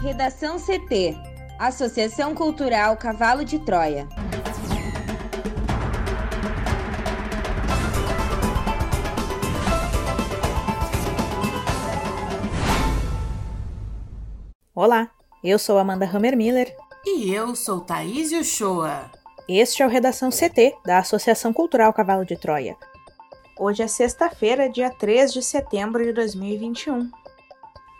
Redação CT Associação Cultural Cavalo de Troia. Olá, eu sou Amanda Hammermiller. E eu sou Thaís Uchoa. Este é o Redação CT, da Associação Cultural Cavalo de Troia. Hoje é sexta-feira, dia 3 de setembro de 2021.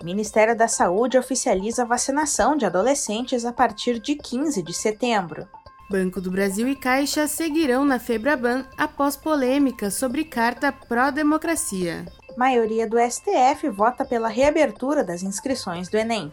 O Ministério da Saúde oficializa a vacinação de adolescentes a partir de 15 de setembro. Banco do Brasil e Caixa seguirão na Febraban após polêmica sobre carta pró-democracia. Maioria do STF vota pela reabertura das inscrições do Enem.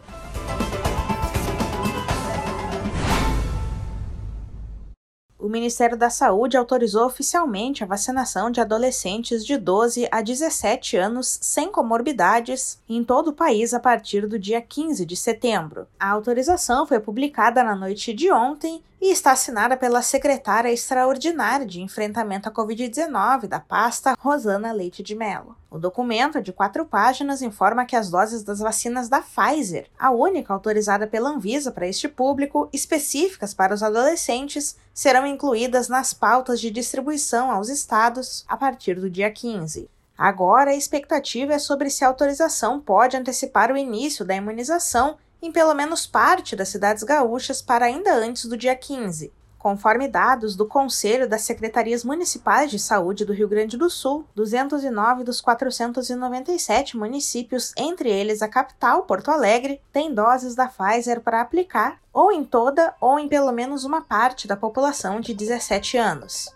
O Ministério da Saúde autorizou oficialmente a vacinação de adolescentes de 12 a 17 anos sem comorbidades em todo o país a partir do dia 15 de setembro. A autorização foi publicada na noite de ontem e está assinada pela secretária extraordinária de enfrentamento à Covid-19 da pasta, Rosana Leite de Mello. O documento, de quatro páginas, informa que as doses das vacinas da Pfizer, a única autorizada pela Anvisa para este público, específicas para os adolescentes, serão incluídas nas pautas de distribuição aos estados a partir do dia 15. Agora, a expectativa é sobre se a autorização pode antecipar o início da imunização em pelo menos parte das cidades gaúchas para ainda antes do dia 15. Conforme dados do Conselho das Secretarias Municipais de Saúde do Rio Grande do Sul, 209 dos 497 municípios, entre eles a capital, Porto Alegre, têm doses da Pfizer para aplicar, ou em toda ou em pelo menos uma parte da população de 17 anos.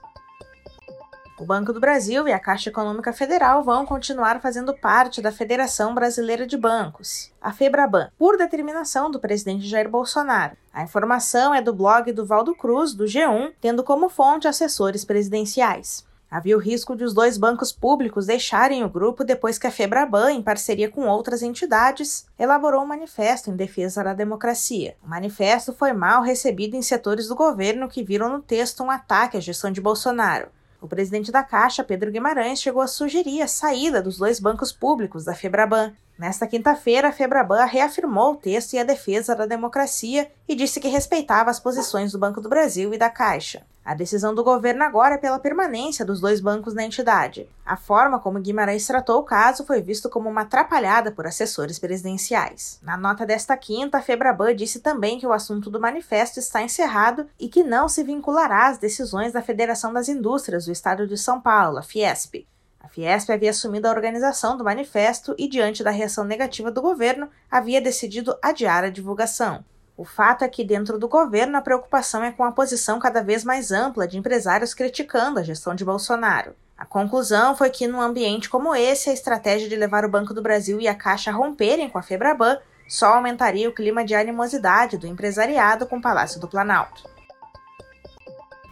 O Banco do Brasil e a Caixa Econômica Federal vão continuar fazendo parte da Federação Brasileira de Bancos, a FEBRABAN, por determinação do presidente Jair Bolsonaro. A informação é do blog do Valdo Cruz, do G1, tendo como fonte assessores presidenciais. Havia o risco de os dois bancos públicos deixarem o grupo depois que a Febraban, em parceria com outras entidades, elaborou um manifesto em defesa da democracia. O manifesto foi mal recebido em setores do governo que viram no texto um ataque à gestão de Bolsonaro. O presidente da Caixa, Pedro Guimarães, chegou a sugerir a saída dos dois bancos públicos da Febraban. Nesta quinta-feira, a Febraban reafirmou o texto e a defesa da democracia e disse que respeitava as posições do Banco do Brasil e da Caixa. A decisão do governo agora é pela permanência dos dois bancos na entidade. A forma como Guimarães tratou o caso foi visto como uma atrapalhada por assessores presidenciais. Na nota desta quinta, a Febraban disse também que o assunto do manifesto está encerrado e que não se vinculará às decisões da Federação das Indústrias do Estado de São Paulo, a Fiesp. A Fiesp havia assumido a organização do manifesto e, diante da reação negativa do governo, havia decidido adiar a divulgação. O fato é que, dentro do governo, a preocupação é com a posição cada vez mais ampla de empresários criticando a gestão de Bolsonaro. A conclusão foi que, num ambiente como esse, a estratégia de levar o Banco do Brasil e a Caixa a romperem com a Febraban só aumentaria o clima de animosidade do empresariado com o Palácio do Planalto.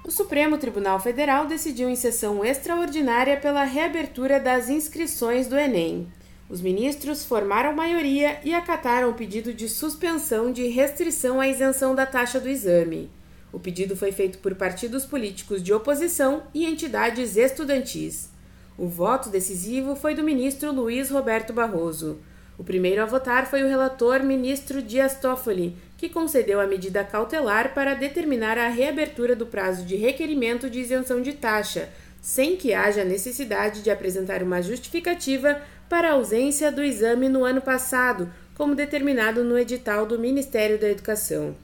O Supremo Tribunal Federal decidiu em sessão extraordinária pela reabertura das inscrições do Enem. Os ministros formaram maioria e acataram o pedido de suspensão de restrição à isenção da taxa do exame. O pedido foi feito por partidos políticos de oposição e entidades estudantis. O voto decisivo foi do ministro Luiz Roberto Barroso. O primeiro a votar foi o relator ministro Dias Toffoli, que concedeu a medida cautelar para determinar a reabertura do prazo de requerimento de isenção de taxa, sem que haja necessidade de apresentar uma justificativa para a ausência do exame no ano passado, como determinado no edital do Ministério da Educação.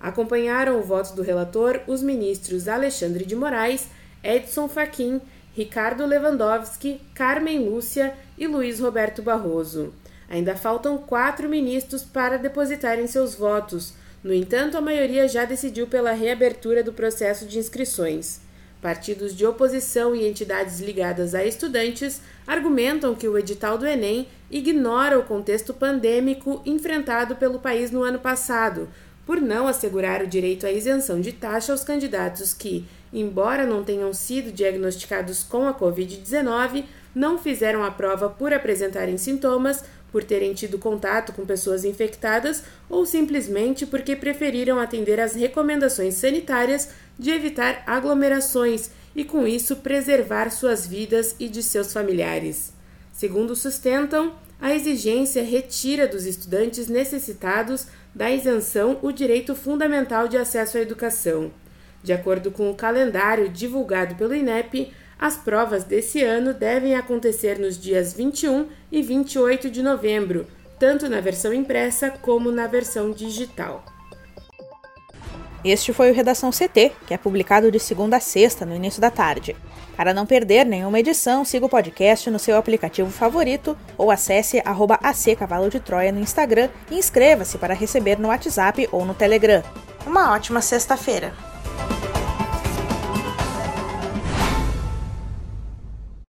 Acompanharam o voto do relator os ministros Alexandre de Moraes, Edson Fachin, Ricardo Lewandowski, Carmen Lúcia e Luiz Roberto Barroso. Ainda faltam quatro ministros para depositarem seus votos. No entanto, a maioria já decidiu pela reabertura do processo de inscrições. Partidos de oposição e entidades ligadas a estudantes argumentam que o edital do Enem ignora o contexto pandêmico enfrentado pelo país no ano passado, por não assegurar o direito à isenção de taxa aos candidatos que, embora não tenham sido diagnosticados com a Covid-19, não fizeram a prova por apresentarem sintomas, por terem tido contato com pessoas infectadas ou simplesmente porque preferiram atender às recomendações sanitárias de evitar aglomerações e, com isso, preservar suas vidas e de seus familiares. Segundo sustentam, a exigência retira dos estudantes necessitados da isenção o direito fundamental de acesso à educação. De acordo com o calendário divulgado pelo INEP, as provas desse ano devem acontecer nos dias 21 e 28 de novembro, tanto na versão impressa como na versão digital. Este foi o Redação CT, que é publicado de segunda a sexta, no início da tarde. Para não perder nenhuma edição, siga o podcast no seu aplicativo favorito ou acesse arroba AC Cavalo de Troia no Instagram e inscreva-se para receber no WhatsApp ou no Telegram. Uma ótima sexta-feira!